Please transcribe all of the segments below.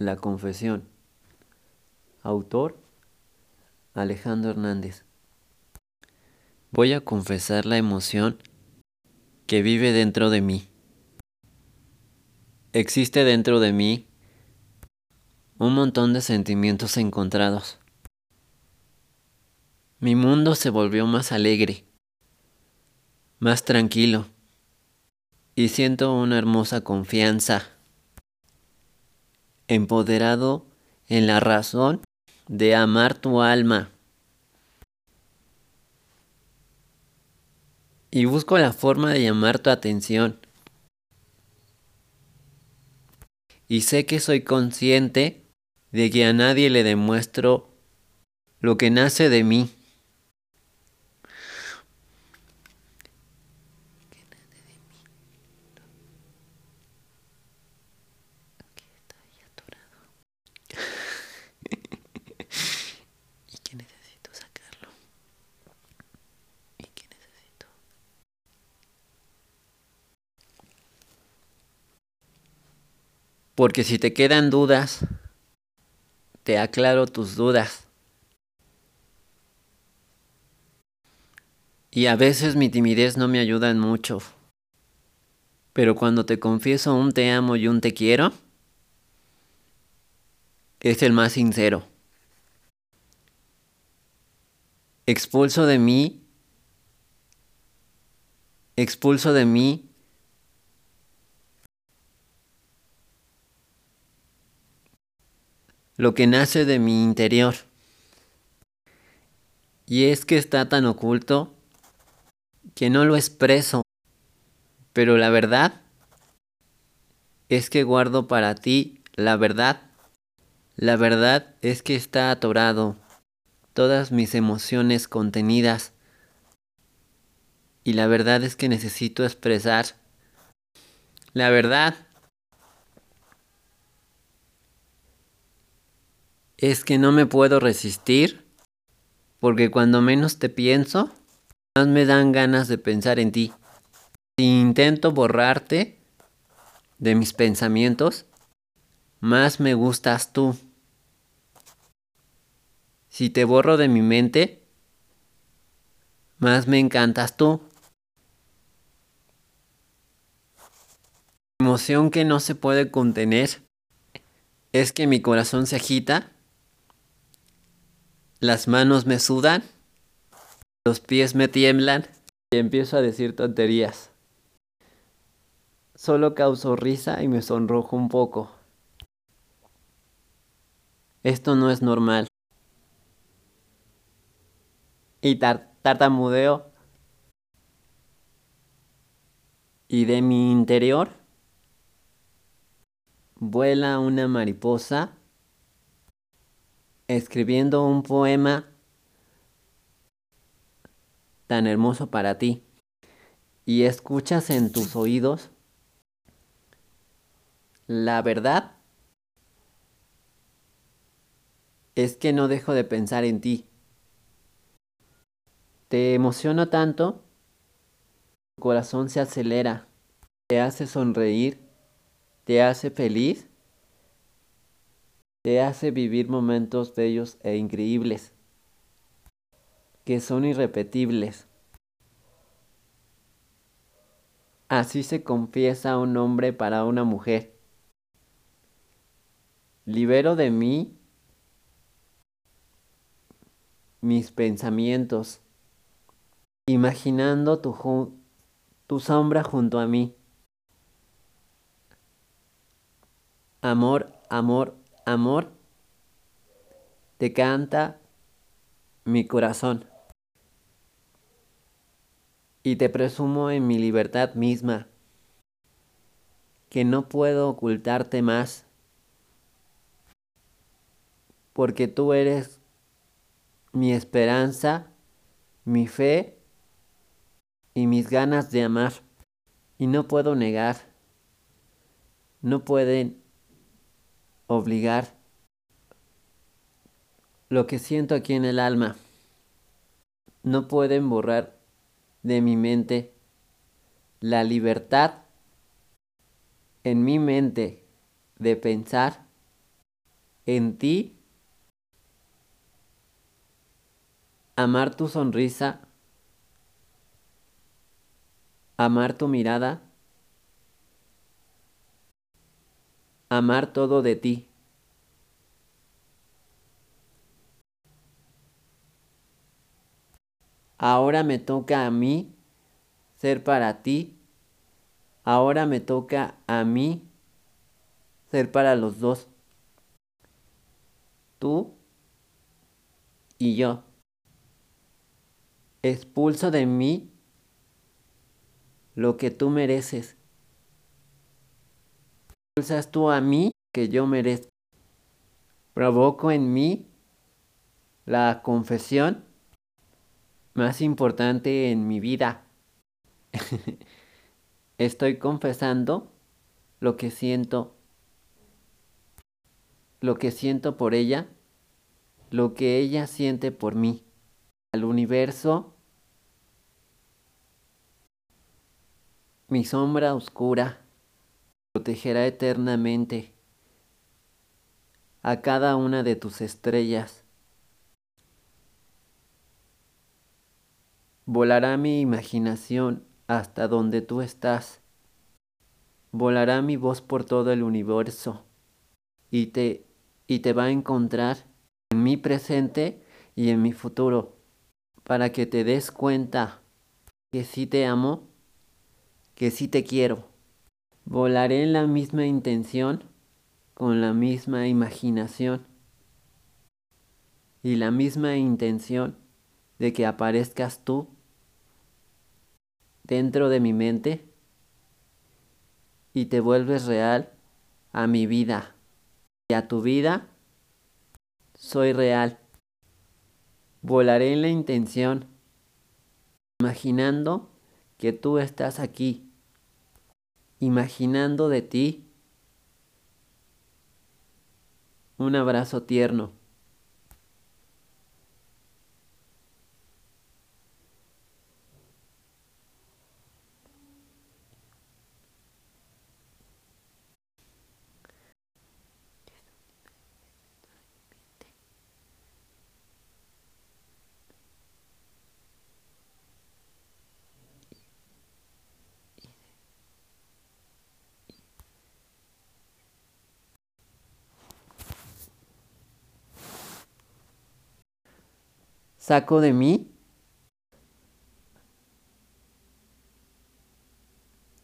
La confesión. Autor Alejandro Hernández. Voy a confesar la emoción que vive dentro de mí. Existe dentro de mí un montón de sentimientos encontrados. Mi mundo se volvió más alegre, más tranquilo, y siento una hermosa confianza, empoderado en la razón de amar tu alma. Y busco la forma de llamar tu atención. Y sé que soy consciente de que a nadie le demuestro lo que nace de mí. ¿Y que necesito sacarlo? ¿Y que necesito? Porque si te quedan dudas, te aclaro tus dudas. Y a veces mi timidez no me ayuda en mucho. Pero cuando te confieso un te amo y un te quiero, es el más sincero. Expulso de mí, expulso de mí lo que nace de mi interior. Y es que está tan oculto que no lo expreso. Pero la verdad es que guardo para ti la verdad. La verdad es que está atorado todas mis emociones contenidas. Y la verdad es que necesito expresar. La verdad es que no me puedo resistir porque cuando menos te pienso, más me dan ganas de pensar en ti. Si intento borrarte de mis pensamientos, más me gustas tú. Si te borro de mi mente, más me encantas tú. Emoción que no se puede contener es que mi corazón se agita las manos me sudan, los pies me tiemblan y empiezo a decir tonterías. Solo causo risa y me sonrojo un poco. Esto no es normal. Y tartamudeo. Y de mi interior vuela una mariposa escribiendo un poema tan hermoso para ti y escuchas en tus oídos la verdad es que no dejo de pensar en ti. Te emociono tanto, tu corazón se acelera, te hace sonreír, te hace feliz te hace vivir momentos bellos e increíbles, que son irrepetibles. Así se confiesa un hombre para una mujer. Libero de mí mis pensamientos, imaginando tu, tu sombra junto a mí. Amor, amor, amor, te canta mi corazón. Y te presumo en mi libertad misma, que no puedo ocultarte más, porque tú eres mi esperanza, mi fe y mis ganas de amar. Y no puedo negar, no pueden obligar lo que siento aquí en el alma. No pueden borrar de mi mente la libertad en mi mente de pensar en ti, amar tu sonrisa, amar tu mirada, amar todo de ti. Ahora me toca a mí ser para ti. Ahora me toca a mí ser para los dos. Tú y yo. Expulso de mí lo que tú mereces. Expulsas tú a mí que yo merezco. Provoco en mí la confesión más importante en mi vida. Estoy confesando lo que siento, lo que siento por ella, lo que ella siente por mí. Al universo, mi sombra oscura protegerá eternamente a cada una de tus estrellas. Volará mi imaginación hasta donde tú estás. Volará mi voz por todo el universo y te, y te va a encontrar en mi presente y en mi futuro para que te des cuenta que sí te amo, que sí te quiero. Volaré en la misma intención, con la misma imaginación y la misma intención de que aparezcas tú dentro de mi mente y te vuelves real a mi vida y a tu vida soy real. Volaré en la intención, imaginando que tú estás aquí, imaginando de ti un abrazo tierno. Saco de mí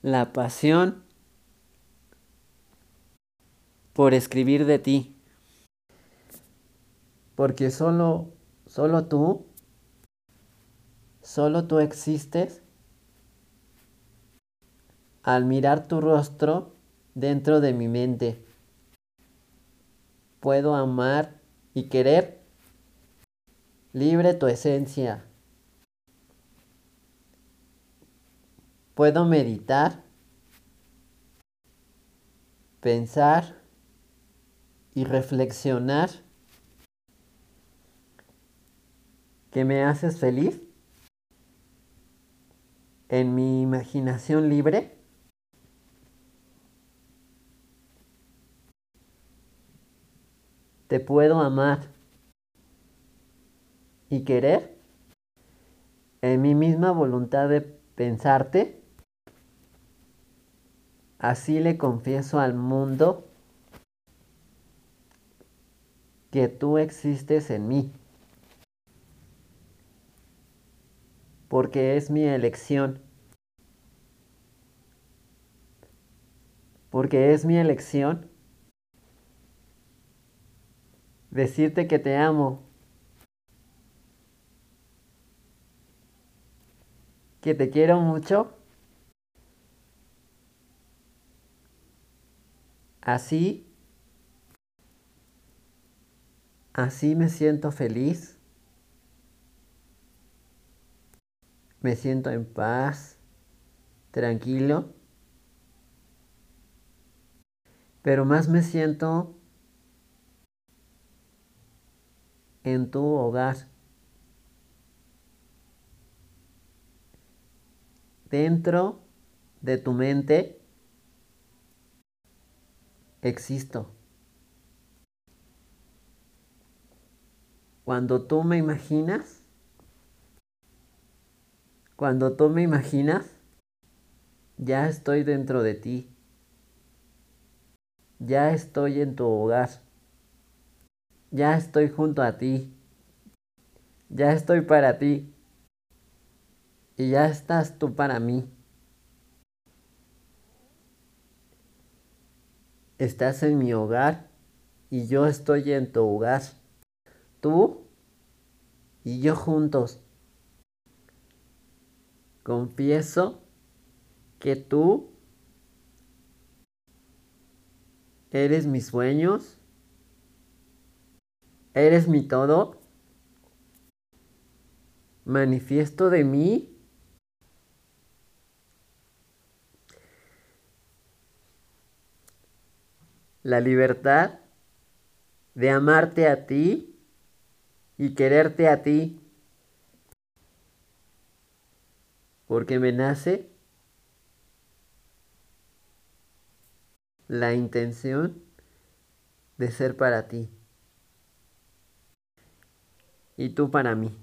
la pasión por escribir de ti. Porque solo, solo tú, solo tú existes al mirar tu rostro dentro de mi mente. Puedo amar y querer libre tu esencia. Puedo meditar, pensar y reflexionar que me haces feliz en mi imaginación libre. Te puedo amar y querer, en mi misma voluntad de pensarte, así le confieso al mundo que tú existes en mí, porque es mi elección, porque es mi elección decirte que te amo que te quiero mucho. Así, así me siento feliz. Me siento en paz, tranquilo. Pero más me siento en tu hogar. Dentro de tu mente existo. Cuando tú me imaginas, cuando tú me imaginas, ya estoy dentro de ti. Ya estoy en tu hogar. Ya estoy junto a ti. Ya estoy para ti. Y ya estás tú para mí. Estás en mi hogar y yo estoy en tu hogar. Tú y yo juntos. Confieso que tú eres mis sueños, eres mi todo, manifiesto de mí la libertad de amarte a ti y quererte a ti, porque me nace la intención de ser para ti y tú para mí.